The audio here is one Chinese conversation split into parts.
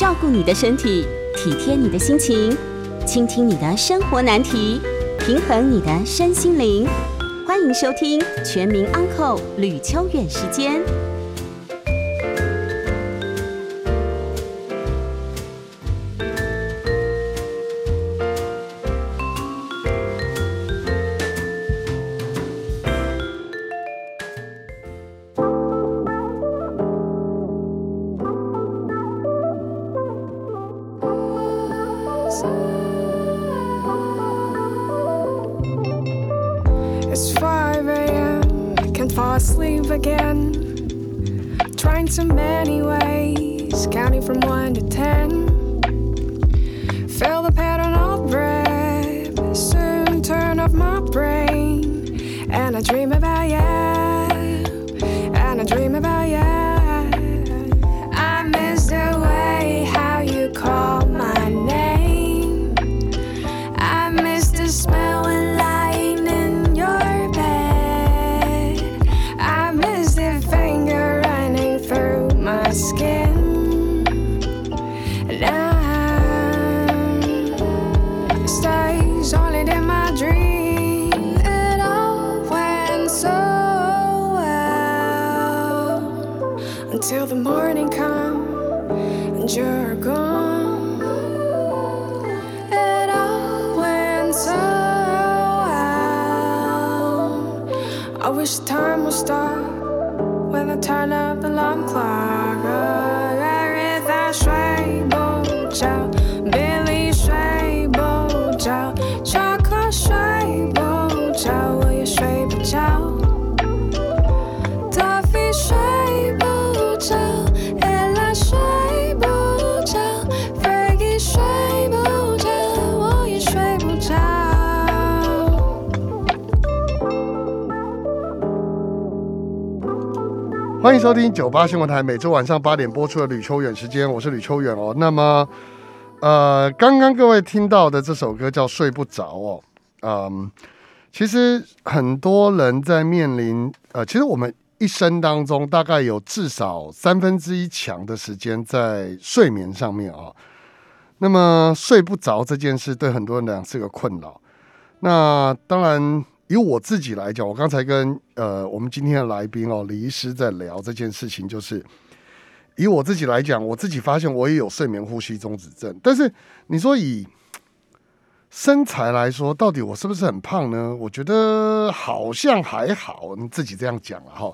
照顾你的身体，体贴你的心情，倾听你的生活难题，平衡你的身心灵。欢迎收听《全民安扣吕秋远时间》。Morning come and you're gone. It all went so well. I wish time would stop when I turn up the alarm clock. Oh, 欢迎收听九八新闻台每周晚上八点播出的吕秋远时间，我是吕秋远哦。那么，呃，刚刚各位听到的这首歌叫《睡不着》哦，嗯，其实很多人在面临呃，其实我们一生当中大概有至少三分之一强的时间在睡眠上面啊、那么睡不着这件事对很多人来讲是个困扰。那当然，以我自己来讲，我刚才跟呃我们今天的来宾哦李医师在聊这件事情，就是以我自己来讲，我自己发现我也有睡眠呼吸中止症，但是你说以身材来说，到底我是不是很胖呢？我觉得好像还好，你自己这样讲了哈。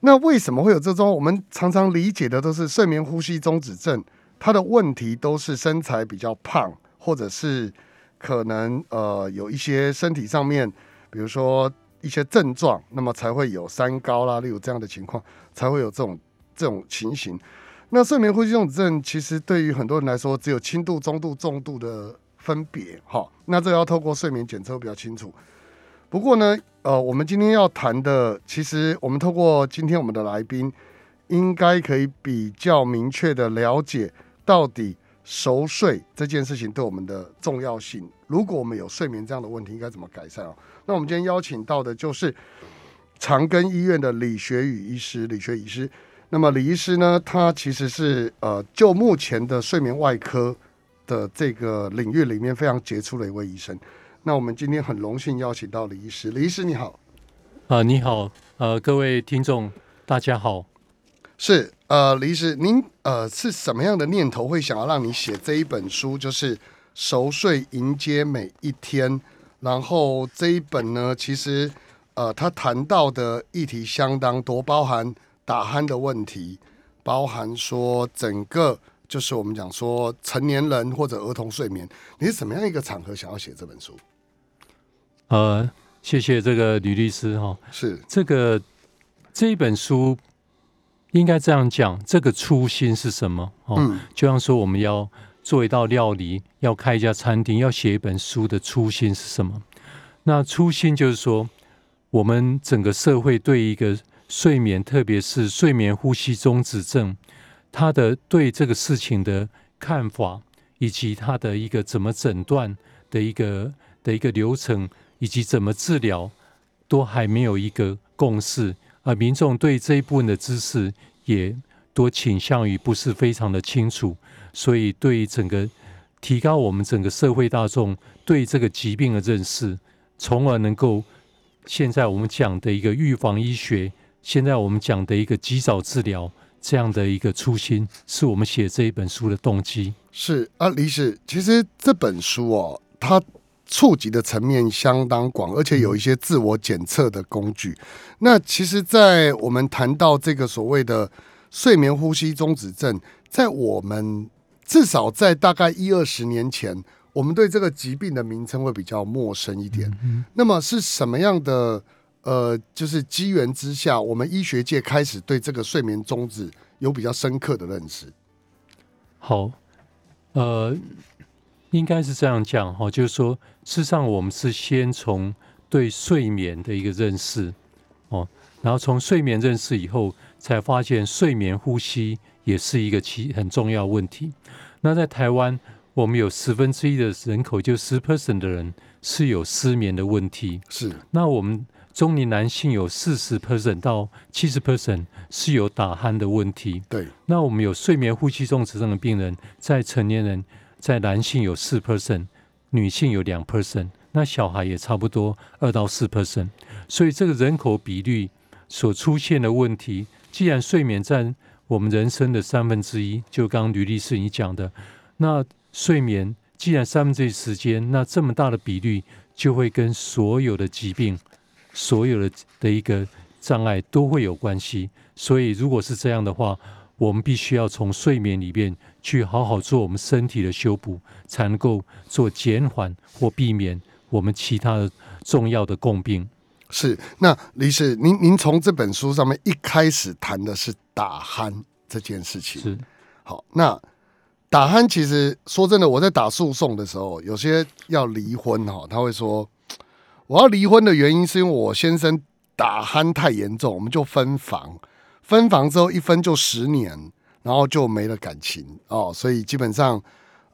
那为什么会有这种我们常常理解的都是睡眠呼吸中止症？它的问题都是身材比较胖，或者是可能呃有一些身体上面，比如说一些症状，那么才会有三高啦，例如这样的情况，才会有这种这种情形。那睡眠呼吸中止症其实对于很多人来说，只有轻度、中度、重度的分别哈。那这要透过睡眠检测比较清楚。不过呢，呃，我们今天要谈的，其实我们透过今天我们的来宾，应该可以比较明确的了解到底熟睡这件事情对我们的重要性。如果我们有睡眠这样的问题，应该怎么改善哦？那我们今天邀请到的就是长庚医院的李学宇医师，李学宇医师。那么李医师呢，他其实是呃，就目前的睡眠外科的这个领域里面非常杰出的一位医生。那我们今天很荣幸邀请到李医师，李医师你好。啊、你好，呃，各位听众，大家好。是呃，李医师，您呃是什么样的念头会想要让你写这一本书？就是熟睡迎接每一天。然后这一本呢，其实呃，他谈到的议题相当多，包含打鼾的问题，包含说整个就是我们讲说成年人或者儿童睡眠。你是什么样一个场合想要写这本书？呃，谢谢这个吕律师哈、是这个这一本书应该这样讲，这个初心是什么？哦，嗯就像说我们要做一道料理，要开一家餐厅，要写一本书的初心是什么？那初心就是说，我们整个社会对一个睡眠，特别是睡眠呼吸中止症，他的对这个事情的看法，以及他的一个怎么诊断的一个的一个流程，以及怎么治疗，都还没有一个共识。而民众对这一部分的知识也多倾向于不是非常的清楚，所以对于整个提高我们整个社会大众对这个疾病的认识，从而能够现在我们讲的一个预防医学，现在我们讲的一个及早治疗这样的一个初心，是我们写这一本书的动机。是啊，李史，其实这本书哦，它触及的层面相当广，而且有一些自我检测的工具。那其实，在我们谈到这个所谓的睡眠呼吸中止症，在我们至少在大概一二十年前，我们对这个疾病的名称会比较陌生一点。那么是什么样的呃，就是机缘之下，我们医学界开始对这个睡眠中止有比较深刻的认识？好，呃，应该是这样讲哈，就是说，事实上我们是先从对睡眠的一个认识哦，然后从睡眠认识以后，才发现睡眠呼吸也是一个其很重要问题。那在台湾，我们有十分之一的人口，就十 percent 的人是有失眠的问题。是那我们中年男性有四十 percent 到七十 percent 是有打鼾的问题。对，那我们有睡眠呼吸中止症的病人，在成年人，在男性有四 percent，女性有两 percent，那小孩也差不多二到四 percent。所以这个人口比率所出现的问题，既然睡眠占我们人生的三分之一，就刚刚吕律师你讲的，那睡眠既然三分之一时间，那这么大的比率就会跟所有的疾病、所有的的一个障碍都会有关系。所以如果是这样的话，我们必须要从睡眠里面去好好做我们身体的修补，才能够做减缓或避免我们其他的重要的共病。是，那李师，您您从这本书上面一开始谈的是打鼾这件事情。是好，那打鼾其实说真的，我在打诉讼的时候，有些要离婚哈，他会说我要离婚的原因是因为我先生打鼾太严重，我们就分房，分房之后一分就十年，然后就没了感情哦，所以基本上。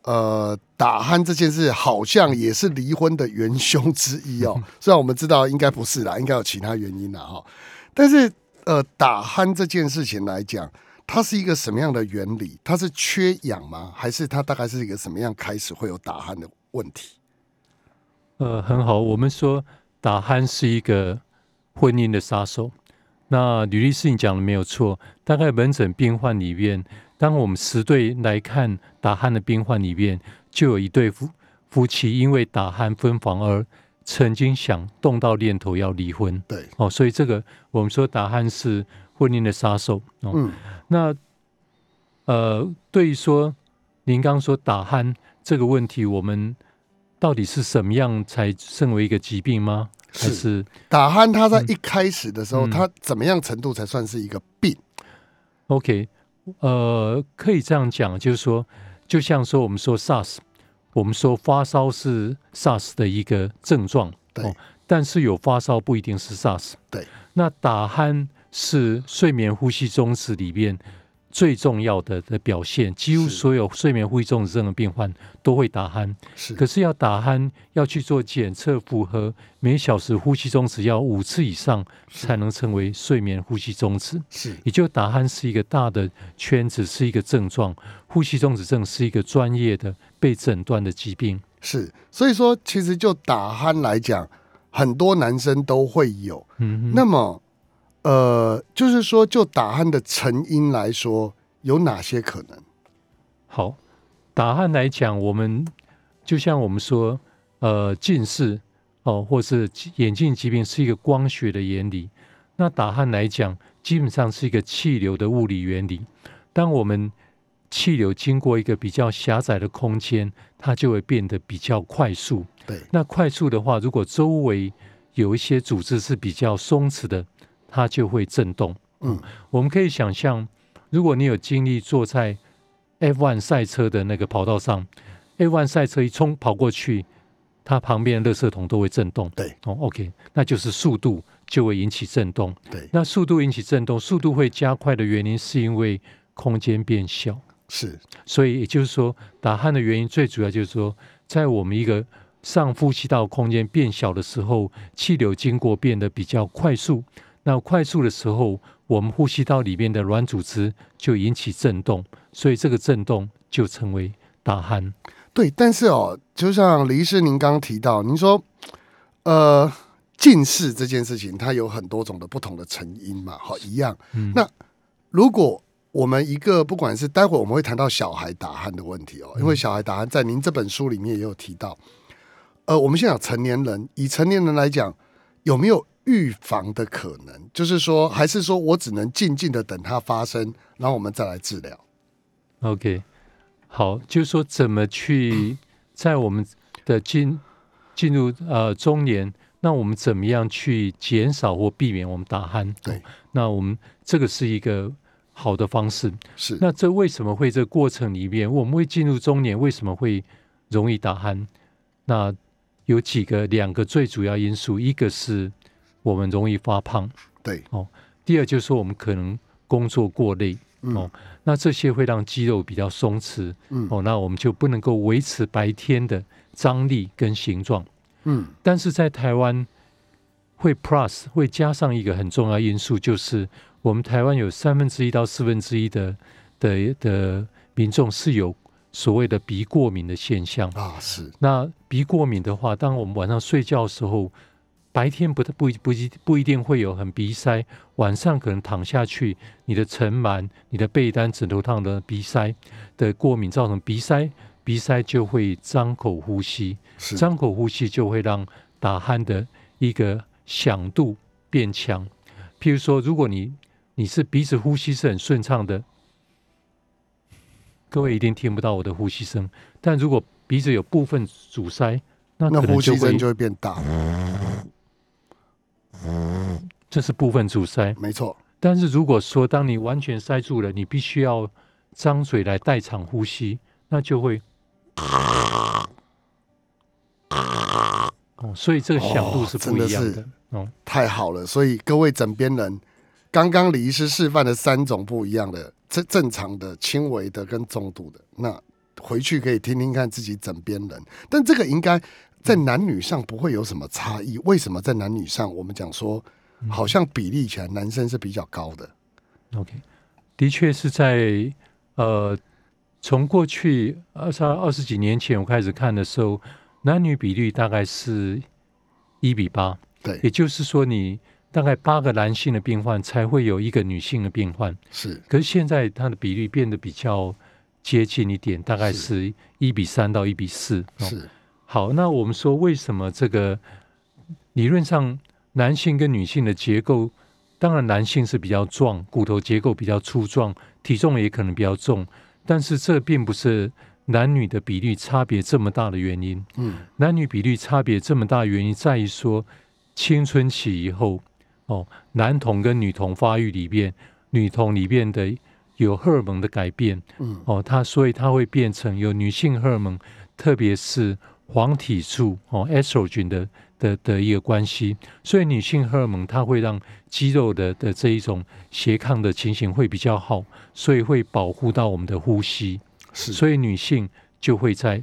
呃，打鼾这件事好像也是离婚的元凶之一哦。虽然我们知道应该不是啦，应该有其他原因啦哈。但是呃，打鼾这件事情来讲，它是一个什么样的原理？它是缺氧吗？还是它大概是一个什么样开始会有打鼾的问题？呃，很好。我们说打鼾是一个婚姻的杀手。那吕律师你讲的没有错，大概门诊病患里面。当我们十对来看打鼾的病患里面，就有一对夫夫妻因为打鼾分房而曾经想动到念头要离婚。对，哦，所以这个我们说打鼾是婚姻的杀手。哦，嗯，那呃，对于说您刚刚说打鼾这个问题，我们到底是什么样才称为一个疾病吗？还是打鼾它在一开始的时候，嗯它怎么样程度才算是一个病？OK，呃，可以这样讲，就是说，就像说我们说 SARS，我们说发烧是 SARS 的一个症状，对但是有发烧不一定是 SARS。对，那打鼾是睡眠呼吸中止里面最重要的的表现，几乎所有睡眠呼吸中止症的病患都会打鼾。是可是要打鼾，要去做检测，符合每小时呼吸中止要五次以上，才能成为睡眠呼吸中止。是也就打鼾是一个大的圈子，是一个症状；呼吸中止症是一个专业的被诊断的疾病。是，所以说其实就打鼾来讲，很多男生都会有。嗯哼，那么，呃，就是说，就打鼾的成因来说，有哪些可能？好，打鼾来讲，我们就像我们说，呃，近视哦，或是眼镜疾病是一个光学的原理。那打鼾来讲，基本上是一个气流的物理原理。当我们气流经过一个比较狭窄的空间，它就会变得比较快速。对，那快速的话，如果周围有一些组织是比较松弛的，它就会震动。嗯，我们可以想象，如果你有精力坐在 F1 赛车的那个跑道上，F1 赛车一冲跑过去，它旁边的垃圾桶都会震动。对，哦，OK，那就是速度就会引起震动。对，那速度引起震动，速度会加快的原因是因为空间变小。是所以也就是说，打鼾的原因最主要就是说，在我们一个上呼吸道空间变小的时候，气流经过变得比较快速。那快速的时候，我们呼吸道里面的软组织就引起震动，所以这个震动就成为打鼾。对，但是哦，就像李医师您刚刚提到，您说，呃，近视这件事情，它有很多种的不同的成因嘛，好，一样。嗯那如果我们一个不管是待会我们会谈到小孩打鼾的问题哦，因为小孩打鼾在您这本书里面也有提到。呃，我们先讲成年人，以成年人来讲，有没有预防的可能？就是说，还是说我只能静静的等它发生，然后我们再来治疗？OK，好，就是说怎么去 在我们的进进入呃中年，那我们怎么样去减少或避免我们打鼾？对，那我们这个是一个好的方式。是，那这为什么会这过程里面，我们会进入中年，为什么会容易打鼾？那有几个两个最主要因素，一个是我们容易发胖，对。哦，第二就是说我们可能工作过累，嗯。哦那这些会让肌肉比较松弛，嗯。哦，那我们就不能够维持白天的张力跟形状。嗯，但是在台湾会 plus 会加上一个很重要因素，就是我们台湾有三分之一到四分之一的的的民众是有所谓的鼻过敏的现象。啊，是，那鼻过敏的话，当我们晚上睡觉的时候，白天不不不一不一定会有很鼻塞，晚上可能躺下去，你的尘螨、你的被单、枕头烫的鼻塞的过敏造成鼻塞，鼻塞就会张口呼吸，张口呼吸就会让打鼾的一个响度变强。譬如说，如果你你是鼻子呼吸是很顺畅的，各位一定听不到我的呼吸声。但如果鼻子有部分阻塞，那那可能就会呼吸声就会变大，这是部分阻塞。没错，但是如果说当你完全塞住了，你必须要张嘴来代偿呼吸，那就会。哦，所以这个响度是不一样的。哦真的哦，太好了。所以各位枕边人，刚刚李医师示范了三种不一样的，正正常的、轻微的跟重度的，那回去可以听听看自己枕边人。但这个应该在男女上不会有什么差异。为什么在男女上我们讲说，好像比例起来男生是比较高的？OK，的确是在呃，从过去二十二十几年前我开始看的时候，男女比例大概是一比八，对，也就是说，你大概八个男性的病患才会有一个女性的病患。是可是现在它的比例变得比较接近一点，大概是一比三到一比四。哦是，好，那我们说为什么这个理论上男性跟女性的结构，当然男性是比较壮，骨头结构比较粗壮，体重也可能比较重，但是这并不是男女的比例差别这么大的原因。嗯，男女比例差别这么大的原因在于说，青春期以后，哦，男童跟女童发育里边，女童里边的有荷尔蒙的改变，嗯，哦，它所以它会变成有女性荷尔蒙，特别是黄体素哦 estrogen 的的的一个关系，所以女性荷尔蒙它会让肌肉的的这一种斜抗的情形会比较好，所以会保护到我们的呼吸。是，所以女性就会在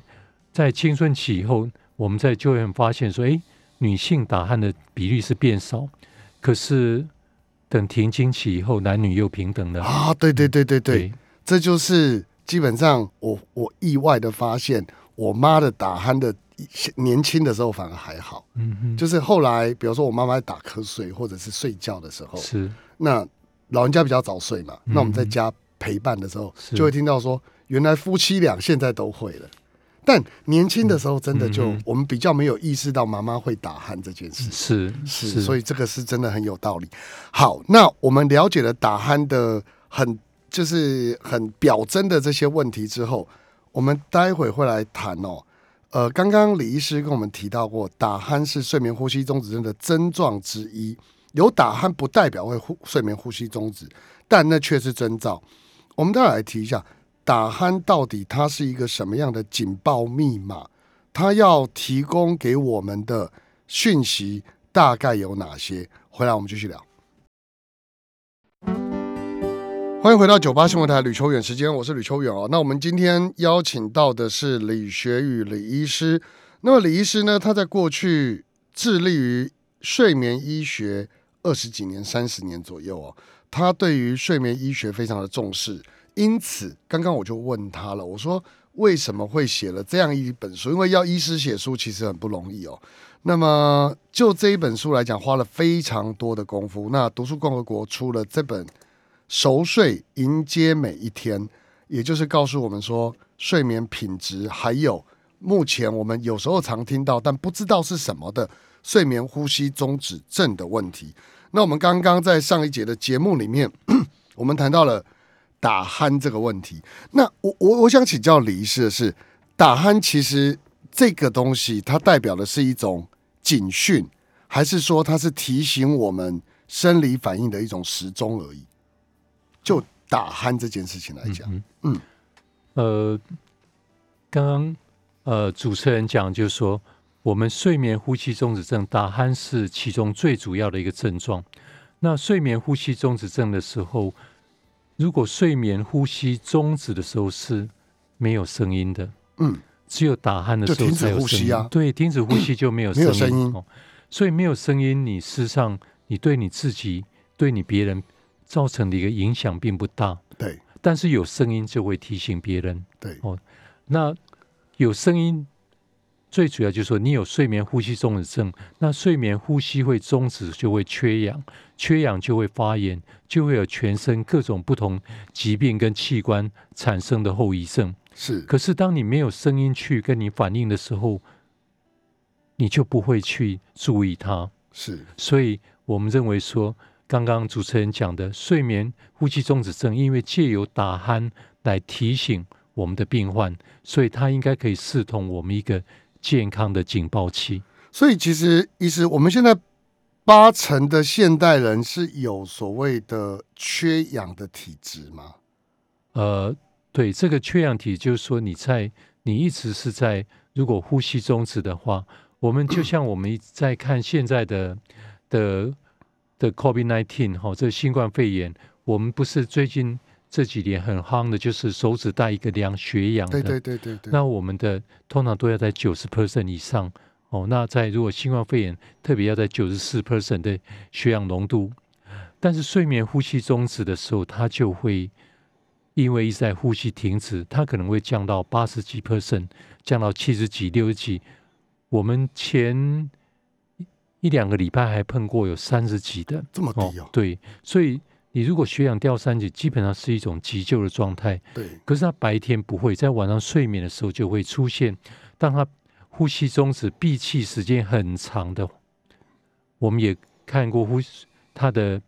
在青春期以后，我们在就会发现说，哎，女性打鼾的比例是变少，可是等停经期以后，男女又平等了。啊，对对对对对，这就是基本上我我意外的发现，我妈的打鼾的年轻的时候反而还好，嗯哼，就是后来比如说我妈妈在打瞌睡或者是睡觉的时候，是。那老人家比较早睡嘛，嗯。那我们在家陪伴的时候，是。就会听到说，原来夫妻俩现在都会了。但年轻的时候，真的就、嗯嗯我们比较没有意识到妈妈会打鼾这件事。是是，所以这个是真的很有道理。好，那我们了解了打鼾的很就是很表征的这些问题之后，我们待会会来谈哦。呃，刚刚李医师跟我们提到过，打鼾是睡眠呼吸中止症的症状之一。有打鼾不代表会呼睡眠呼吸中止，但那却是征兆。我们待会来提一下，打鼾到底它是一个什么样的警报密码？它要提供给我们的讯息大概有哪些？回来我们继续聊。欢迎回到九八新闻台吕秋远时间，我是吕秋远哦。那我们今天邀请到的是李学宇李医师。那么李医师呢，他在过去致力于睡眠医学二十几年、三十年左右哦，他对于睡眠医学非常的重视，因此刚刚我就问他了，我说为什么会写了这样一本书？因为要医师写书其实很不容易哦。那么就这一本书来讲，花了非常多的功夫。那读书共和国出了这本《熟睡迎接每一天》，也就是告诉我们说，睡眠品质还有目前我们有时候常听到但不知道是什么的睡眠呼吸中止症的问题。那我们刚刚在上一节的节目里面，我们谈到了打鼾这个问题。那我我我想请教李医师的是，打鼾其实这个东西它代表的是一种警讯，还是说它是提醒我们生理反应的一种时钟而已？就打鼾这件事情来讲，嗯，呃，刚刚呃主持人讲就是说。我们睡眠呼吸中止症打鼾是其中最主要的一个症状。那睡眠呼吸中止症的时候，如果睡眠呼吸终止的时候是没有声音的，嗯，只有打鼾的时候才有声音。对，停止呼吸就没有没有声音。所以没有声音，你事实上你对你自己、对你别人造成的一个影响并不大。对，但是有声音就会提醒别人。对，哦，那有声音。最主要就是说，你有睡眠呼吸中止症，那睡眠呼吸会终止，就会缺氧，缺氧就会发炎，就会有全身各种不同疾病跟器官产生的后遗症。是，可是当你没有声音去跟你反应的时候，你就不会去注意它。是，所以我们认为说，刚刚主持人讲的睡眠呼吸中止症，因为借由打鼾来提醒我们的病患，所以它应该可以视同我们一个。健康的警报器，所以其实意思，我们现在八成的现代人是有所谓的缺氧的体质吗？呃，对，这个缺氧体就是说，你在你一直是在如果呼吸中止的话，我们就像我们在看现在的的的 COVID nineteen 哈，这新冠肺炎，我们不是最近。这几年很夯的就是手指带一个量血氧的，对对对对那我们的通常都要在九十 percent 以上哦。那在如果新冠肺炎，特别要在九十四 percent 的血氧浓度。但是睡眠呼吸终止的时候，它就会因为一在呼吸停止，它可能会降到八十几 percent，降到七十几、六十几。我们前一两个礼拜还碰过有三十几的，这么低哦。对，所以。你如果血氧掉三级，基本上是一种急救的状态。对。可是他白天不会，在晚上睡眠的时候就会出现。当他呼吸中止、闭气时间很长的，我们也看过呼他的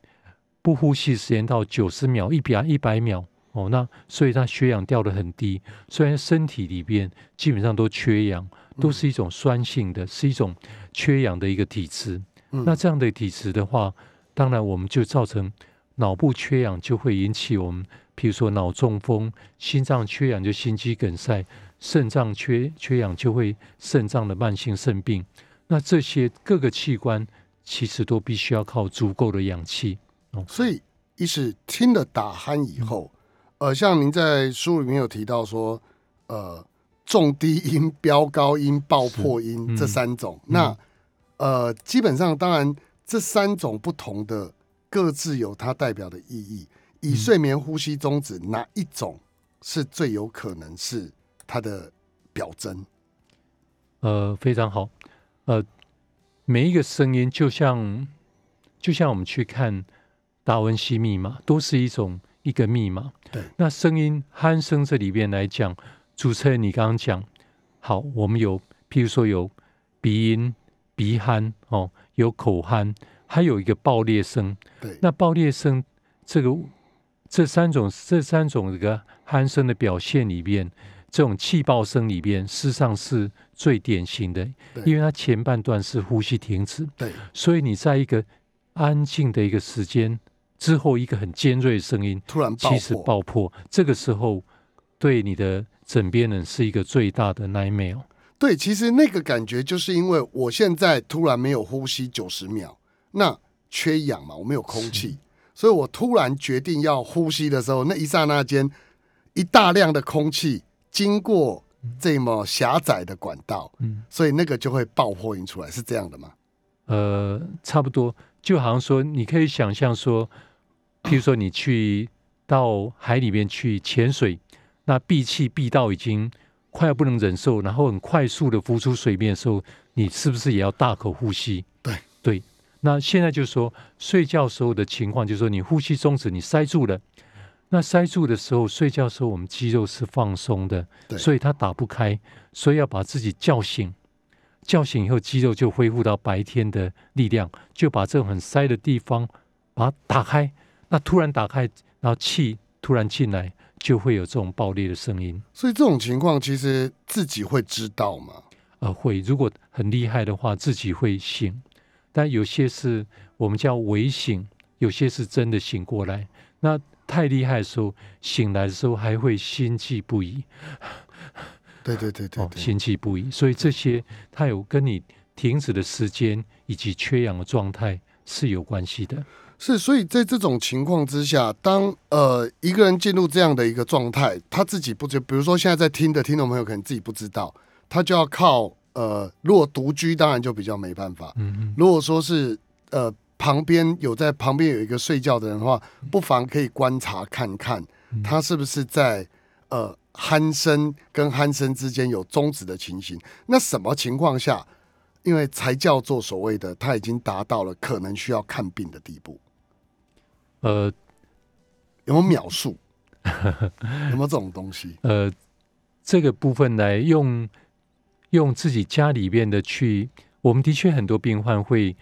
不呼吸时间到九十秒、一百一百秒哦。那所以他血氧掉的很低，虽然身体里边基本上都缺氧，都是一种酸性的，是一种缺氧的一个体质。那这样的体质的话，当然我们就造成。脑部缺氧就会引起我们，譬如说脑中风；心脏缺氧就心肌梗塞；肾脏缺缺氧就会肾脏的慢性肾病。那这些各个器官其实都必须要靠足够的氧气。哦，所以一是听了打鼾以后，呃，像您在书里面有提到说，呃，重低音、飙高音、爆破音这三种。那呃，基本上当然这三种不同的。各自有它代表的意义。以睡眠呼吸中止，哪一种是最有可能是它的表征？呃，非常好。呃，每一个声音就像就像我们去看达文西密码，都是一种一个密码。对。那声音鼾声这里边来讲，主持人你刚刚讲，好，我们有譬如说有鼻音、鼻鼾哦，有口鼾。还有一个爆裂声，对，那爆裂声这个这三种这三种这个鼾声的表现里边，这种气爆声里边，事实上是最典型的，因为它前半段是呼吸停止，对，所以你在一个安静的一个时间之后，一个很尖锐的声音突然其实爆破，这个时候对你的枕边人是一个最大的 nightmare。对，其实那个感觉就是因为我现在突然没有呼吸九十秒。那缺氧嘛，我没有空气，所以我突然决定要呼吸的时候，那一刹那间，一大量的空气经过这么狭窄的管道，嗯，所以那个就会爆破音出来，是这样的吗？呃，差不多，就好像说，你可以想象说，譬如说你去到海里面去潜水，那闭气闭到已经快要不能忍受，然后很快速的浮出水面的时候，你是不是也要大口呼吸？对对。那现在就是说，睡觉时候的情况，就是说你呼吸终止，你塞住了。那塞住的时候，睡觉时候我们肌肉是放松的，所以它打不开，所以要把自己叫醒。叫醒以后，肌肉就恢复到白天的力量，就把这种很塞的地方把它打开。那突然打开，然后气突然进来，就会有这种爆裂的声音。所以这种情况其实自己会知道吗？呃，会如果很厉害的话，自己会醒，但有些是我们叫微醒，有些是真的醒过来。那太厉害的时候，醒来的时候还会心悸不已，对对对对 心悸不已。所以这些它有跟你停止的时间以及缺氧的状态是有关系的。是，所以在这种情况之下，当呃一个人进入这样的一个状态，他自己不知，比如说现在在听的听众朋友可能自己不知道，他就要靠呃，如果独居当然就比较没办法，嗯嗯，如果说是呃旁边有在旁边有一个睡觉的人的话，不妨可以观察看看他是不是在呃鼾声跟鼾声之间有终止的情形。那什么情况下，因为才叫做所谓的他已经达到了可能需要看病的地步？呃有没有秒数？有没有这种东西？呃，这个部分来用用自己家里边的去，我们的确很多病患会，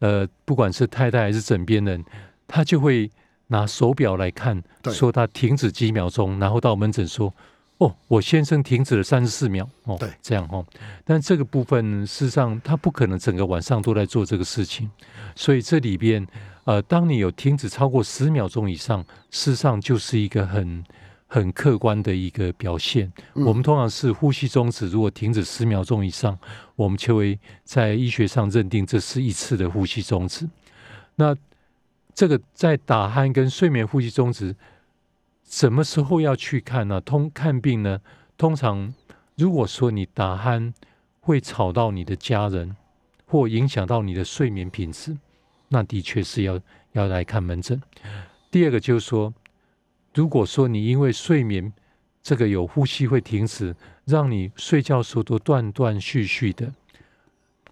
呃，不管是太太还是枕边人，他就会拿手表来看，对说他停止几秒钟，然后到门诊说，哦，我先生停止了三十四秒，哦，对这样哦，但这个部分事实上他不可能整个晚上都在做这个事情，所以这里边，呃，当你有停止超过十秒钟以上，事实上就是一个很很客观的一个表现。嗯我们通常是呼吸终止，如果停止十秒钟以上，我们就会在医学上认定这是一次的呼吸终止。那这个在打鼾跟睡眠呼吸终止，什么时候要去看呢？通看病呢？通常如果说你打鼾会吵到你的家人，或影响到你的睡眠品质，那的确是要要来看门诊。第二个就是说，如果说你因为睡眠这个有呼吸会停止，让你睡觉时候都断断续续的，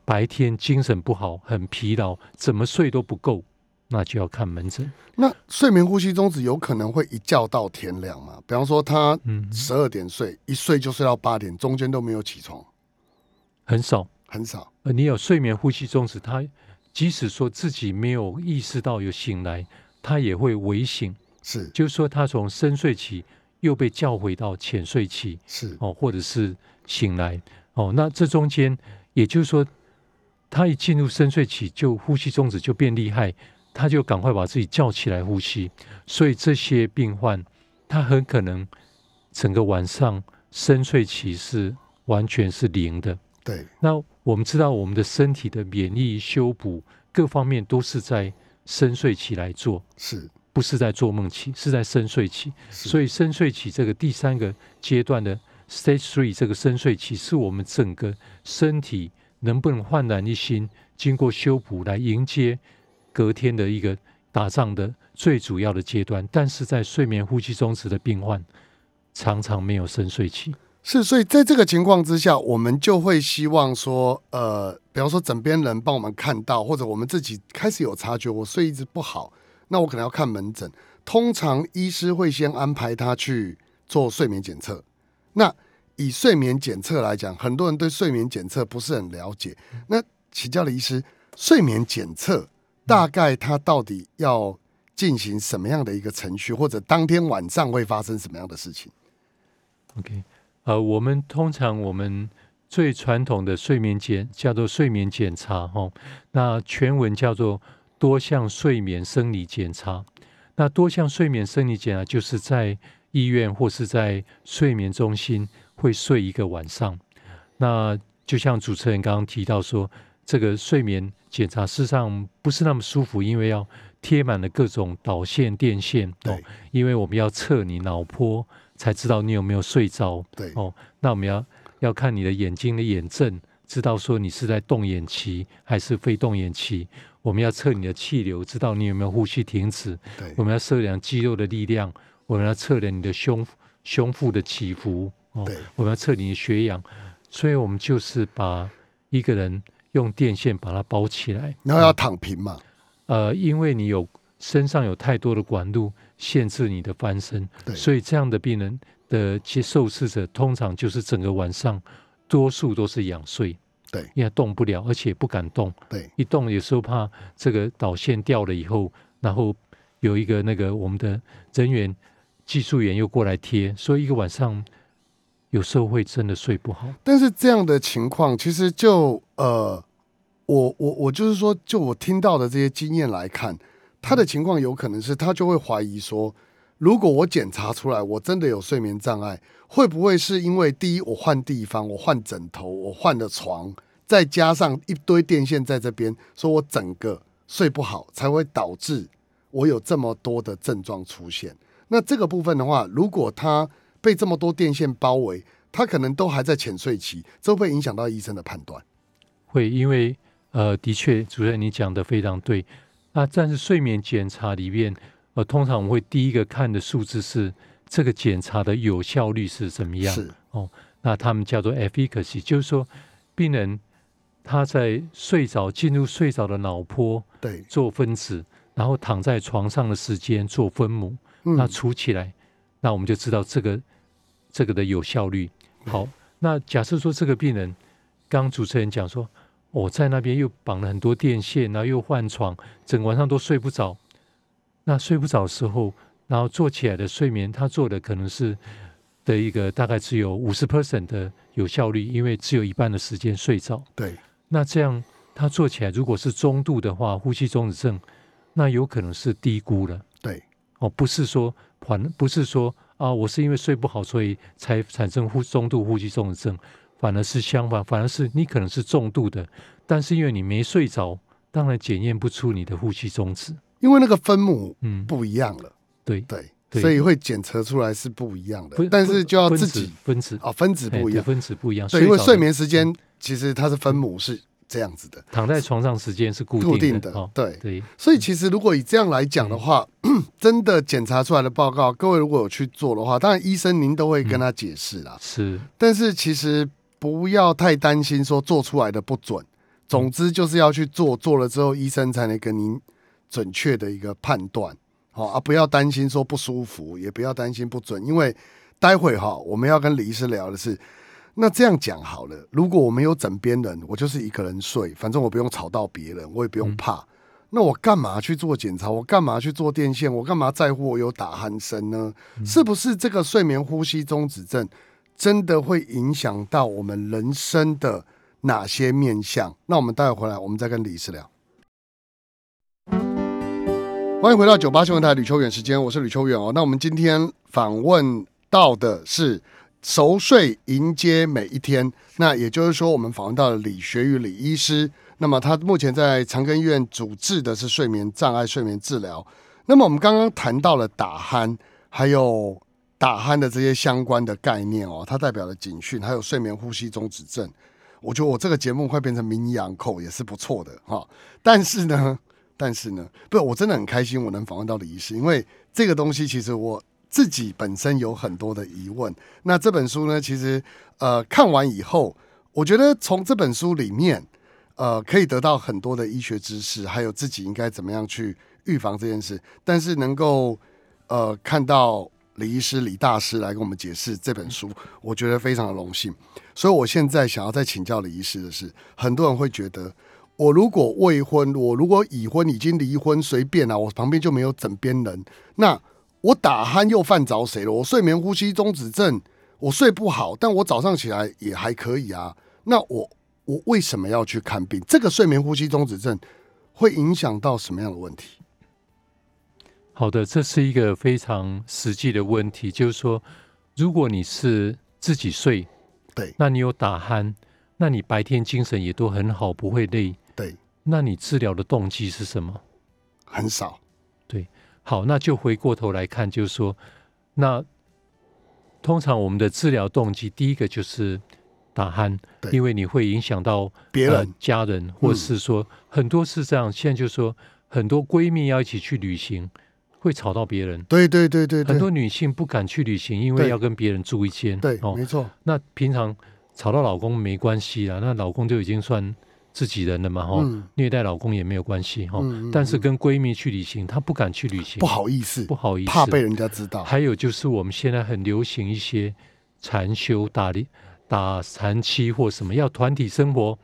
白天精神不好，很疲劳，怎么睡都不够，那就要看门诊。那睡眠呼吸中止有可能会一觉到天亮吗？比方说他嗯，十二点睡，一睡就睡到八点，中间都没有起床，很少。很少。呃，你有睡眠呼吸中止，他即使说自己没有意识到有醒来，他也会微醒，是就是说他从深睡期又被叫回到浅睡期是，哦，或者是醒来哦。那这中间，也就是说，他一进入深睡期就呼吸中止就变厉害，他就赶快把自己叫起来呼吸。所以这些病患，他很可能整个晚上深睡期是完全是零的。对，那我们知道，我们的身体的免疫修补各方面都是在深睡期来做，是不是在做梦期，是在深睡期。所以深睡期这个第三个阶段的 stage three 这个深睡期，是我们整个身体能不能焕然一新，经过修补来迎接隔天的一个打仗的最主要的阶段。但是在睡眠呼吸中止的病患，常常没有深睡期。是，所以在这个情况之下，我们就会希望说，呃，比方说枕边人帮我们看到，或者我们自己开始有察觉，我睡一直不好，那我可能要看门诊。通常医师会先安排他去做睡眠检测。那以睡眠检测来讲，很多人对睡眠检测不是很了解。那请教了医师，睡眠检测大概它到底要进行什么样的一个程序，或者当天晚上会发生什么样的事情？OK，呃，我们通常我们最传统的睡眠检叫做睡眠检查哈，那全文叫做多项睡眠生理检查。那多项睡眠生理检查就是在医院或是在睡眠中心会睡一个晚上。那就像主持人刚刚提到说，这个睡眠检查事实上不是那么舒服，因为要贴满了各种导线、电线，对哦，因为我们要测你脑波，才知道你有没有睡着。对，哦，那我们要要看你的眼睛的眼症，知道说你是在动眼期还是非动眼期。我们要测你的气流，知道你有没有呼吸停止。对我们要测量肌肉的力量，我们要测量你的胸胸腹的起伏。哦对，我们要测你的血氧。所以我们就是把一个人用电线把它包起来。然后要躺平嘛，呃，因为你有身上有太多的管路限制你的翻身，对。所以这样的病人的接受试者通常就是整个晚上多数都是仰睡，对。因为动不了，而且不敢动，对。一动有时候怕这个导线掉了以后，然后有一个那个我们的人员技术员又过来贴，所以一个晚上有时候会真的睡不好。但是这样的情况，其实就呃，我我我就是说，就我听到的这些经验来看，他的情况有可能是他就会怀疑说，如果我检查出来我真的有睡眠障碍，会不会是因为第一我换地方，我换枕头，我换了床，再加上一堆电线在这边，说我整个睡不好，才会导致我有这么多的症状出现。那这个部分的话，如果他被这么多电线包围，他可能都还在浅睡期，这会影响到医生的判断？会，因为呃，的确，主任你讲的非常对。那但是睡眠检查里面，呃，通常我们会第一个看的数字是这个检查的有效率是怎么样。是那他们叫做 efficacy，就是说病人他在睡着进入睡着的脑波对，做分子，然后躺在床上的时间做分母，嗯那除起来，那我们就知道这个这个的有效率。好，那假设说这个病人，刚刚主持人讲说，我、在那边又绑了很多电线，然后又换床，整个晚上都睡不着。那睡不着的时候，然后做起来的睡眠，他做的可能是的一个大概只有五十 percent 的有效率，因为只有一半的时间睡着。对，那这样他做起来，如果是中度的话，呼吸中止症，那有可能是低估了。对，哦，不是说缓，不是说啊，我是因为睡不好，所以才产生呼中度呼吸中止症，反而是相反，反而是你可能是重度的，但是因为你没睡着，当然检验不出你的呼吸终止。因为那个分母嗯，不一样了，对，对，对。所以会检测出来是不一样的，但是就要自己分子哦，分子不一样，分子不一样。对，因为睡眠时间其实它是分母是这样子的，躺在床上时间是固固定的哦，的对。对，所以其实如果以这样来讲的话，嗯。真的检查出来的报告，各位如果有去做的话，当然医生您都会跟他解释啦。是。但是其实不要太担心说做出来的不准，总之就是要去做，做了之后医生才能跟您准确的一个判断。好、啊，不要担心说不舒服，也不要担心不准，因为待会哈我们要跟李医师聊的是，那这样讲好了，如果我没有枕边人，我就是一个人睡，反正我不用吵到别人，我也不用怕。那我干嘛去做检查？我干嘛去做电线？我干嘛在乎我有打鼾声呢？是不是这个睡眠呼吸中止症真的会影响到我们人生的哪些面向？那我们待会回来，我们再跟李医师聊。欢迎回到九八新闻台吕秋远时间，我是吕秋远哦。那我们今天访问到的是熟睡迎接每一天，那也就是说，我们访问到了李学宇李医师。那么他目前在长庚医院主治的是睡眠障碍睡眠治疗。那么我们刚刚谈到了打鼾，还有打鼾的这些相关的概念哦，它代表了警讯，还有睡眠呼吸中止症。我觉得我这个节目快变成名医昂口也是不错的哈、但是呢，但是呢，不，我真的很开心我能访问到李医师，因为这个东西其实我自己本身有很多的疑问。那这本书呢，其实呃看完以后，我觉得从这本书里面，呃，可以得到很多的医学知识，还有自己应该怎么样去预防这件事。但是能够呃看到李医师、李大师来跟我们解释这本书，我觉得非常的荣幸。所以我现在想要再请教李医师的是，很多人会觉得，我如果未婚，我如果已婚，已经离婚，随便啊，我旁边就没有枕边人，那我打鼾又犯着谁了？我睡眠呼吸中止症，我睡不好，但我早上起来也还可以啊。那我我为什么要去看病？这个睡眠呼吸中止症会影响到什么样的问题？好的，这是一个非常实际的问题，就是说，如果你是自己睡，对那你有打鼾，那你白天精神也都很好，不会累，对，那你治疗的动机是什么？很少。对好，那就回过头来看，就是说，那通常我们的治疗动机，第一个就是打鼾对，因为你会影响到别人呃、家人，或是说、很多是这样。现在就说很多闺蜜要一起去旅行，会吵到别人。对对对对对。很多女性不敢去旅行，因为要跟别人住一间。对，哦，没错，那平常吵到老公没关系啦，那老公就已经算自己人了嘛，哈、嗯。虐待老公也没有关系，哈、嗯嗯但是跟闺蜜去旅行，她不敢去旅行，不好意思，不好意思，怕被人家知道。还有就是我们现在很流行一些禅修、打理、打禅期或什么，要团体生活，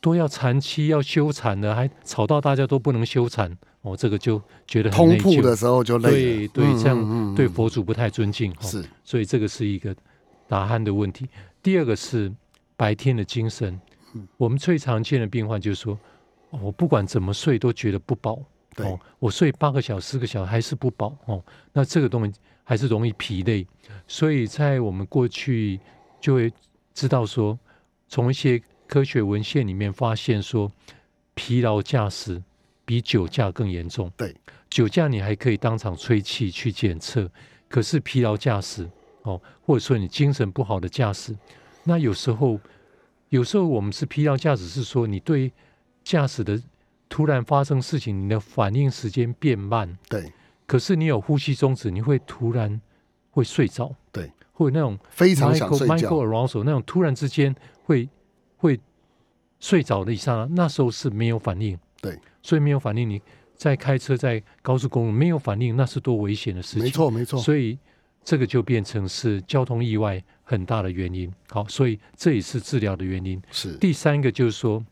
都要禅期要修禅的，还吵到大家都不能修禅，哦，这个就觉得很通内疚。铺的时候就累了，对对，嗯这样对佛祖不太尊敬。哦是所以这个是一个打鼾的问题。第二个是白天的精神，嗯我们最常见的病患就是说，哦我不管怎么睡都觉得不饱，对哦，我睡八个小时、十个小时还是不饱，哦，那这个东西还是容易疲累。所以在我们过去就会知道说，从一些科学文献里面发现说，疲劳驾驶比酒驾更严重。对，酒驾你还可以当场吹气去检测，可是疲劳驾驶哦，或者说你精神不好的驾驶，那有时候有时候我们是疲劳驾驶，是说你对驾驶的突然发生事情，你的反应时间变慢，对，可是你有呼吸中止，你会突然会睡着，对，或者那种非常想 Michael 睡 Michael 觉，arousal 那种突然之间会会睡着的一刹那，那时候是没有反应。对，所以没有反应，你在开车在高速公路没有反应，那是多危险的事情。没，错没错，所以这个就变成是交通意外很大的原因。好，所以这也是治疗的原因。是第三个就是说，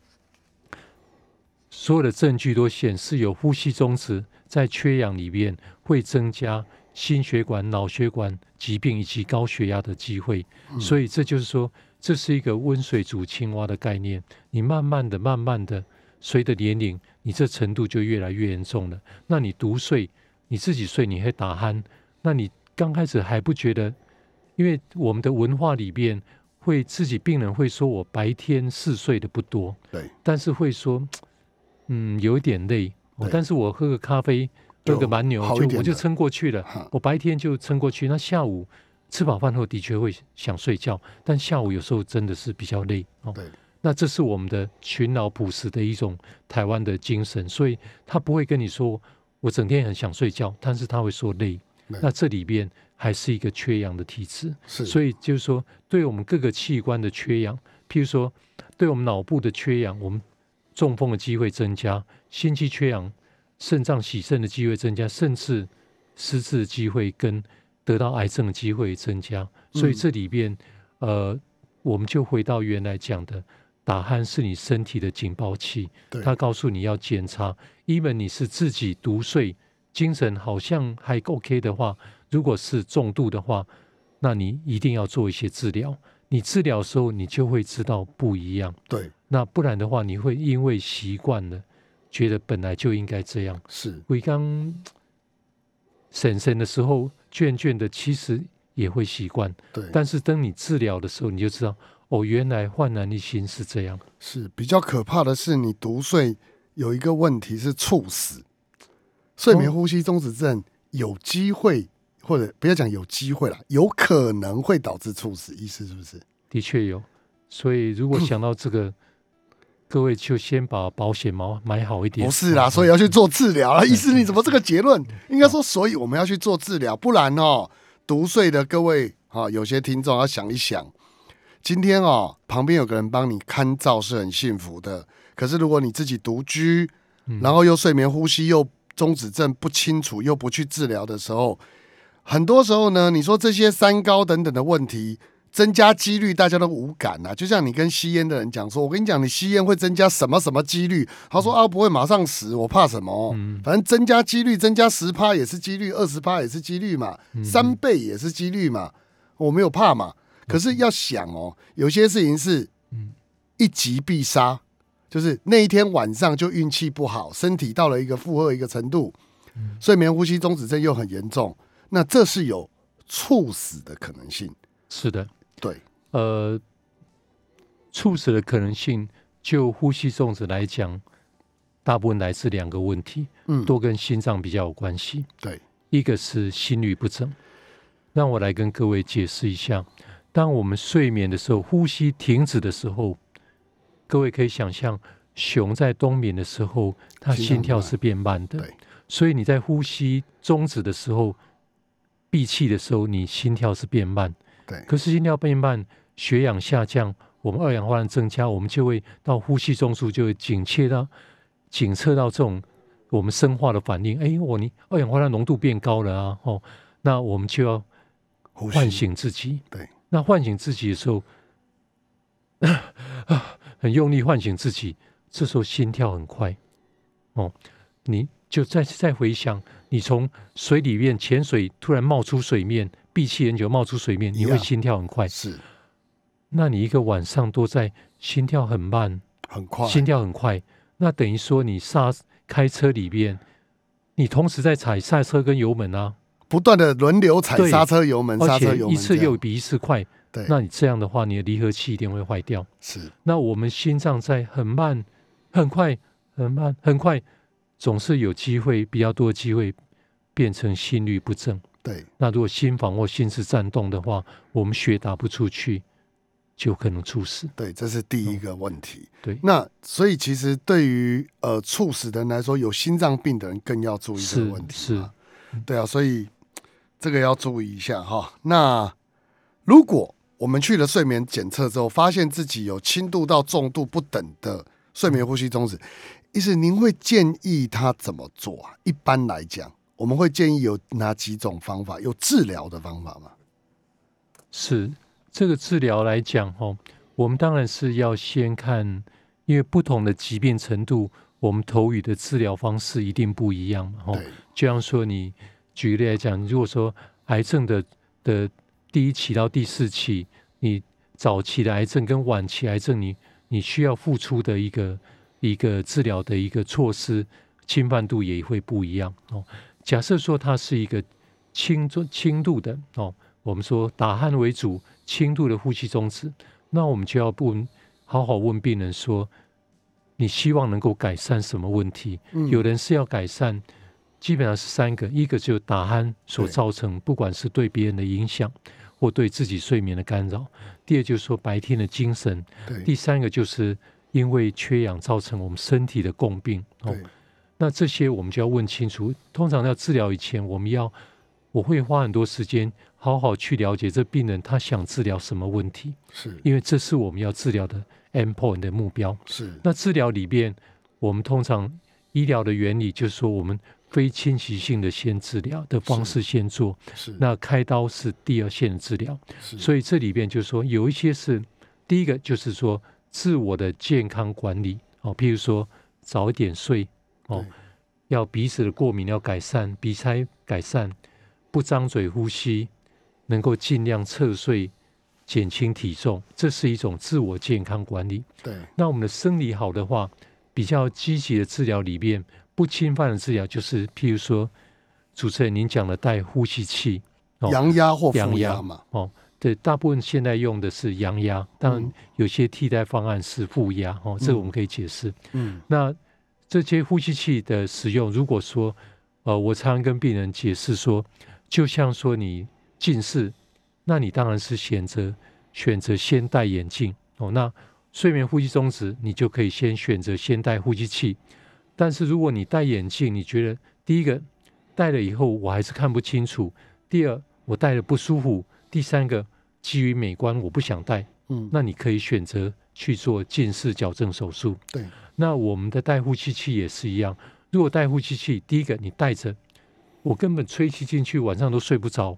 所有的证据都显示，有呼吸中止在缺氧里面会增加心血管、脑血管疾病以及高血压的机会。嗯所以这就是说，这是一个温水煮青蛙的概念。你慢慢的、慢慢的，随着年龄，你这程度就越来越严重了。那你独睡，你自己睡，你会打鼾，那你刚开始还不觉得，因为我们的文化里边会自己病人会说我白天嗜睡的不多，对，但是会说，嗯，有一点累，但是我喝个咖啡，喝个蛮牛，就我就撑过去了。我白天就撑过去，那下午吃饱饭后的确会想睡觉，但下午有时候真的是比较累哦。对，那这是我们的勤劳朴实的一种台湾的精神，所以他不会跟你说我整天很想睡觉，但是他会说累。那这里边还是一个缺氧的体质，是，所以就是说，对我们各个器官的缺氧，譬如说，对我们脑部的缺氧，我们中风的机会增加；心肌缺氧，肾脏洗肾的机会增加，甚至失智的机会跟得到癌症的机会增加。所以这里边，呃，我们就回到原来讲的，打鼾是你身体的警报器，对它告诉你要检查。even 你是自己独睡，精神好像还 OK 的话，如果是重度的话，那你一定要做一些治疗。你治疗的时候，你就会知道不一样。对，那不然的话，你会因为习惯了，觉得本来就应该这样。是我刚审审的时候，倦倦的，其实也会习惯。对，但是等你治疗的时候，你就知道，哦，原来焕然一新是这样。是比较可怕的是，你独睡有一个问题是猝死，睡眠哦呼吸中止症有机会，或者不要讲有机会啦，有可能会导致猝死，意思是不是？的确有，所以如果 想到这个，各位就先把保险毛买好一点。不是啦，嗯所以要去做治疗啦。意思，你怎么这个结论？应该说，所以我们要去做治疗，不然哦，独睡的各位啊，有些听众要想一想，今天哦，旁边有个人帮你看照是很幸福的，可是如果你自己独居，嗯然后又睡眠呼吸又中止症不清楚，又不去治疗的时候，很多时候呢，你说这些三高等等的问题。增加几率，大家都无感啊。就像你跟吸烟的人讲说：“我跟你讲，你吸烟会增加什么什么几率？”他说：“啊，不会马上死，我怕什么？嗯反正增加几率，增加十趴也是几率，二十趴也是几率嘛，三倍也是几率嘛，我没有怕嘛。可是要想哦，有些事情是嗯一击必杀，就是那一天晚上就运气不好，身体到了一个负荷一个程度，睡眠呼吸中止症又很严重，那这是有猝死的可能性。是的，对，呃，猝死的可能性，就呼吸中止来讲，大部分来自两个问题，嗯，都跟心脏比较有关系。对，一个是心律不整。让我来跟各位解释一下，当我们睡眠的时候，呼吸停止的时候，各位可以想象，熊在冬眠的时候，它心跳是变慢的。对，所以你在呼吸终止的时候，闭气的时候，你心跳是变慢。对，可是心跳变慢，血氧下降，我们二氧化碳增加，我们就会到呼吸中枢就会警切到警测到这种我们生化的反应。哎，我你二氧化碳浓度变高了啊，哦，那我们就要唤醒自己。对，那唤醒自己的时候，很用力唤醒自己，这时候心跳很快。哦，你就再再回想，你从水里面潜水，突然冒出水面，闭气很久冒出水面，你会心跳很快。是那你一个晚上都在心跳很慢，很快，心跳很快，那等于说你刹开车里面，你同时在踩刹车跟油门啊，不断的轮流踩刹车油门，刹车油门，一次又比一次快。对，那你这样的话，你的离合器一定会坏掉。是那我们心脏在很慢、很快、很慢、很快，总是有机会比较多机会变成心律不正。对，那如果心房或心室颤动的话，我们血打不出去，就可能猝死。对，这是第一个问题。对，那所以其实对于呃猝死的人来说，有心脏病的人更要注意这个是问题是嘛。对啊，所以这个要注意一下哈。那如果我们去了睡眠检测之后，发现自己有轻度到重度不等的睡眠呼吸中止，意思您会建议他怎么做啊？一般来讲，我们会建议有哪几种方法？有治疗的方法吗？是这个治疗来讲，哦，我们当然是要先看，因为不同的疾病程度，我们投语的治疗方式一定不一样嘛，哦。就像说，你举例来讲，如果说癌症的的第一期到第四期，你早期的癌症跟晚期癌症，你你需要付出的一个一个治疗的一个措施，侵犯度也会不一样哦。假设说它是一个轻中轻度的哦，我们说打鼾为主，轻度的呼吸中止，那我们就要问好好问病人说，你希望能够改善什么问题？嗯有人是要改善，基本上是三个，一个就是打鼾所造成，不管是对别人的影响或对自己睡眠的干扰；第二就是说白天的精神；对，第三个就是因为缺氧造成我们身体的共病。哦对，，那这些我们就要问清楚。通常要治疗以前，我们要我会花很多时间，好好去了解这病人他想治疗什么问题，是因为这是我们要治疗的 endpoint 的目标。是，那治疗里边，我们通常医疗的原理就是说，我们非侵袭性的先治疗的方式先做，是，那开刀是第二线的治疗。是所以这里边就是说，有一些是第一个就是说自我的健康管理哦，譬如说早一点睡哦，要鼻子的过敏要改善，鼻塞改善，不张嘴呼吸，能够尽量侧睡，减轻体重，这是一种自我健康管理。对，那我们的生理好的话，比较积极的治疗里面，不侵犯的治疗就是，譬如说，主持人您讲的带呼吸器，哦阳压或阳压负压嘛，哦，对，大部分现在用的是阳压，当然嗯有些替代方案是负压，哦，这个嗯我们可以解释。嗯，那这些呼吸器的使用，如果说，呃，我常常跟病人解释说，就像说你近视，那你当然是选择选择先戴眼镜哦。那睡眠呼吸中止，你就可以先选择先戴呼吸器。但是如果你戴眼镜，你觉得第一个戴了以后我还是看不清楚，第二我戴了不舒服，第三个基于美观我不想戴，嗯，那你可以选择去做近视矫正手术。对，那我们的戴呼吸器也是一样。如果戴呼吸器，第一个你戴着，我根本吹气进去，晚上都睡不着；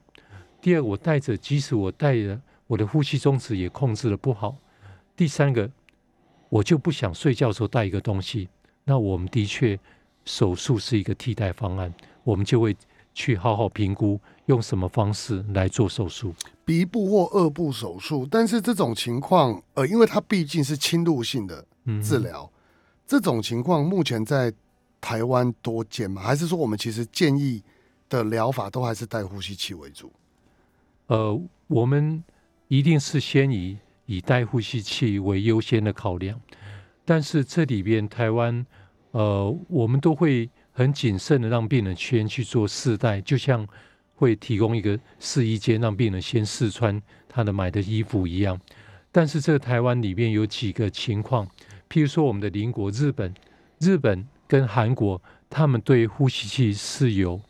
第二，我戴着，即使我戴了，我的呼吸中止也控制的不好；第三个，我就不想睡觉的时候带一个东西。那我们的确手术是一个替代方案，我们就会去好好评估用什么方式来做手术。鼻部或颚部手术，但是这种情况，呃，因为它毕竟是侵入性的嗯，治疗，这种情况目前在台湾多见吗？还是说我们其实建议的疗法都还是带呼吸器为主？呃，我们一定是先以以带呼吸器为优先的考量，但是这里边台湾，呃，我们都会很谨慎的让病人先去做试戴，就像会提供一个试衣间，让病人先试穿他的买的衣服一样。但是这个台湾里面有几个情况，譬如说我们的邻国日本，日本跟韩国，他们对呼吸器是有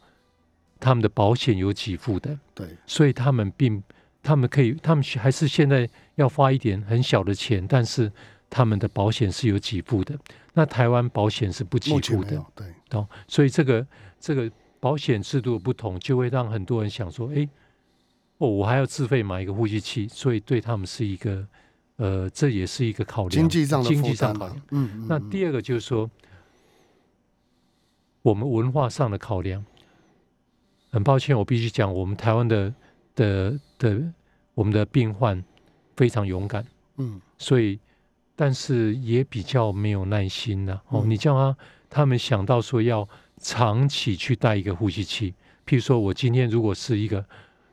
他们的保险有给付的，对，所以他们并他们可以，他们还是现在要花一点很小的钱，但是他们的保险是有给付的。那台湾保险是不给付的。对，哦，所以这个这个保险制度的不同，就会让很多人想说，诶，哦，我还要自费买一个呼吸器，所以对他们是一个，呃，这也是一个考量，经济上的考量。，嗯嗯，嗯。那第二个就是说，我们文化上的考量。很抱歉，我必须讲，我们台湾的的的我们的病患非常勇敢，嗯。所以但是也比较没有耐心呐、哦，嗯。你叫他他们想到说要长期去戴一个呼吸器，譬如说我今天如果是一个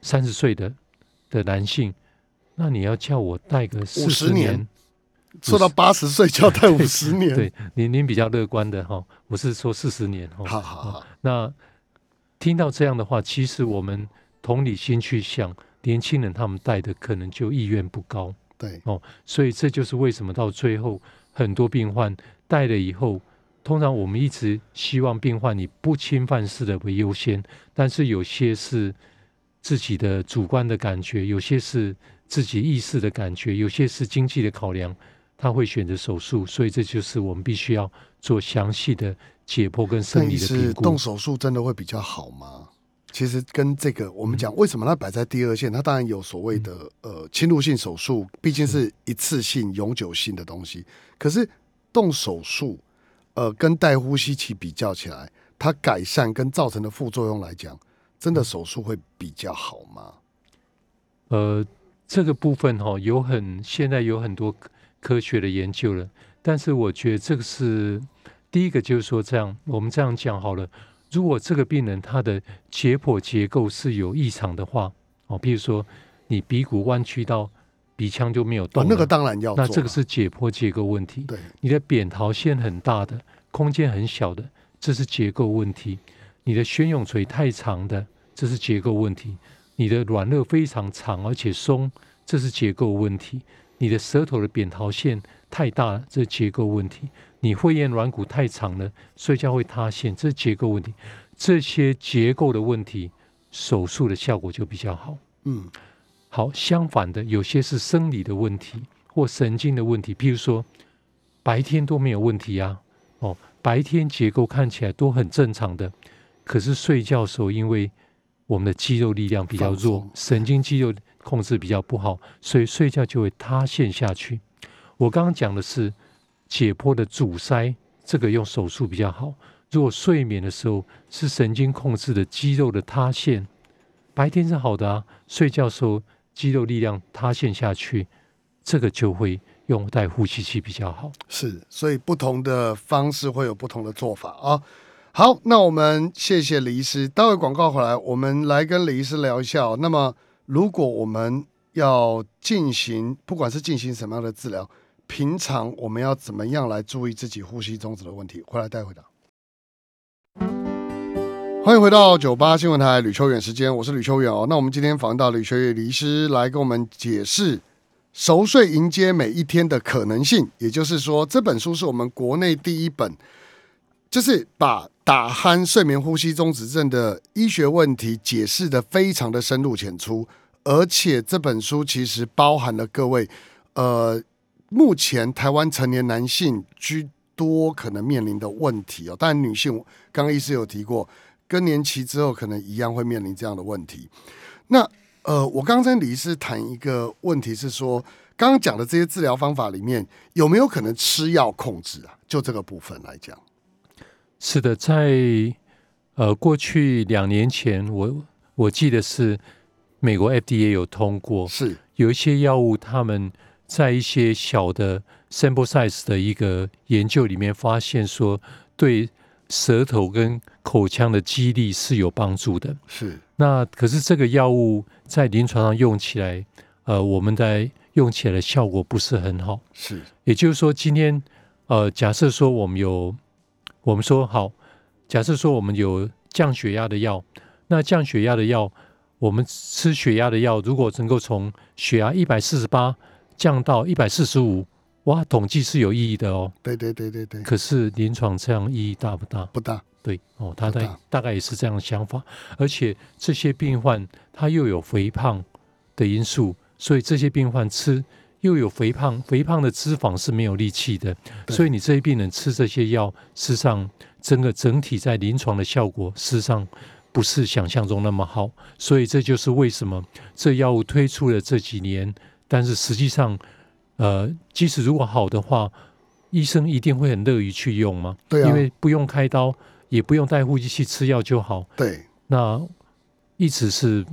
三十岁的的男性，那你要叫我戴个四十50年年。做到八十岁 就要待五十年，对，您您比较乐观的哈，我是说四十年哈。好好好，那听到这样的话，其实我们同理心去想，年轻人他们带的可能就意愿不高，对哦，所以这就是为什么到最后很多病患带了以后，通常我们一直希望病患以不侵犯式的为优先，但是有些是自己的主观的感觉，有些是自己意识的感觉，有些是经济的考量，他会选择手术，所以这就是我们必须要做详细的解剖跟生理的评估。动手术真的会比较好吗？其实跟这个我们讲，为什么它摆在第二线？它当然有所谓的呃侵入性手术，毕竟是一次性、永久性的东西。可是动手术，呃，跟戴呼吸器比较起来，它改善跟造成的副作用来讲，真的手术会比较好吗？呃，这个部分哈、有很现在有很多科科学的研究了，但是我觉得这个是第一个，就是说这样，我们这样讲好了，如果这个病人他的解剖结构是有异常的话，哦，比如说你鼻骨弯曲到鼻腔就没有哦动，了，那个当然要。那这个是解剖结构问题。对，你的扁桃腺很大的，空间很小的，这是结构问题；你的悬涌垂太长的，这是结构问题；你的软腭非常长而且松，这是结构问题；你的舌头的扁桃腺太大了，这是结构问题；你会厌软骨太长了，睡觉会塌陷，这是结构问题。这些结构的问题，手术的效果就比较好。嗯，好，相反的，有些是生理的问题或神经的问题，譬如说白天都没有问题啊，哦，白天结构看起来都很正常的，可是睡觉的时候，因为我们的肌肉力量比较弱，神经肌肉控制比较不好，所以睡觉就会塌陷下去。我刚刚讲的是解剖的阻塞，这个用手术比较好。如果睡眠的时候是神经控制的肌肉的塌陷，白天是好的啊，睡觉的时候肌肉力量塌陷下去，这个就会用带呼吸器比较好。是，所以不同的方式会有不同的做法啊。好，那我们谢谢李医师。待会广告回来，我们来跟李医师聊一下、那么，如果我们要进行，不管是进行什么样的治疗，平常我们要怎么样来注意自己呼吸中止的问题？回来带回答。欢迎回到九八新闻台吕秋远时间，我是吕秋远哦。那我们今天访到吕秋远李医师来跟我们解释熟睡迎接每一天的可能性，也就是说，这本书是我们国内第一本，就是把打鼾睡眠呼吸中止症的医学问题解释的非常的深入浅出，而且这本书其实包含了各位，呃，目前台湾成年男性居多可能面临的问题哦，当然女性刚刚医师有提过，更年期之后可能一样会面临这样的问题。那呃，我刚刚跟李医师谈一个问题是说，刚刚讲的这些治疗方法里面，有没有可能吃药控制啊？就这个部分来讲，是的，在呃过去两年前，我我记得是美国 FDA 有通过，是有一些药物，他们在一些小的 sample size 的一个研究里面发现说，对舌头跟口腔的肌力是有帮助的。是那可是这个药物在临床上用起来，呃，我们在用起来的效果不是很好。是也就是说，今天呃，假设说我们有，我们说好，假设说我们有降血压的药，那降血压的药我们吃血压的药，如果能够从血压一百四十八降到一百四十五，哇，统计是有意义的哦。对对对对对，可是临床这样意义大不大？不大。对哦，他大概也是这样的想法，而且这些病患他又有肥胖的因素，所以这些病患吃又有肥胖，肥胖的脂肪是没有力气的，所以你这些病人吃这些药，事实上整个整体在临床的效果，事实上不是想象中那么好，所以这就是为什么这药物推出了这几年，但是实际上，呃，即使如果好的话，医生一定会很乐于去用吗？对啊因为不用开刀，也不用带呼吸器，吃药就好。对，那一直是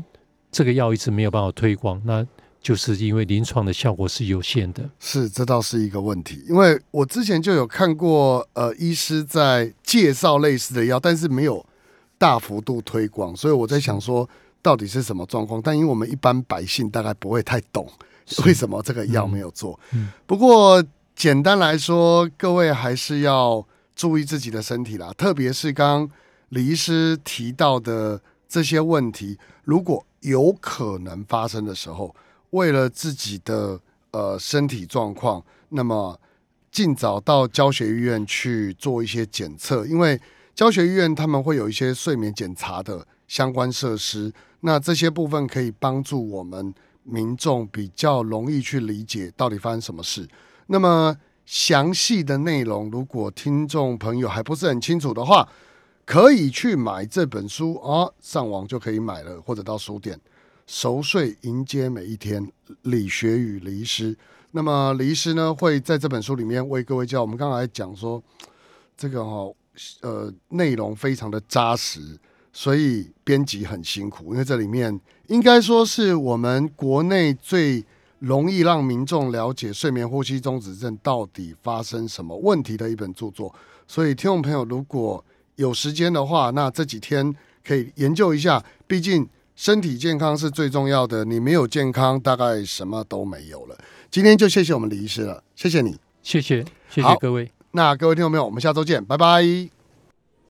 这个药一直没有办法推广，那就是因为临床的效果是有限的。是这倒是一个问题，因为我之前就有看过，呃，医师在介绍类似的药，但是没有大幅度推广，所以我在想说，到底是什么状况？但因为我们一般百姓大概不会太懂为什么这个药没有做。嗯不过简单来说，各位还是要注意自己的身体啦，特别是刚刚李医师提到的这些问题，如果有可能发生的时候，为了自己的呃身体状况，那么尽早到教学医院去做一些检测，因为教学医院他们会有一些睡眠检查的相关设施，那这些部分可以帮助我们民众比较容易去理解到底发生什么事。那么详细的内容，如果听众朋友还不是很清楚的话，可以去买这本书啊，上网就可以买了，或者到书店。熟睡迎接每一天，理学与李医师。那么李医师呢，会在这本书里面为各位教。我们刚才讲说，这个哦，呃，内容非常的扎实，所以编辑很辛苦，因为这里面应该说是我们国内最容易让民众了解睡眠呼吸中止症到底发生什么问题的一本著作。所以听众朋友如果有时间的话，那这几天可以研究一下，毕竟身体健康是最重要的。你没有健康，大概什么都没有了。今天就谢谢我们李医师了，谢谢你。谢谢，谢谢各位。那各位听众朋友，我们下周见，拜拜。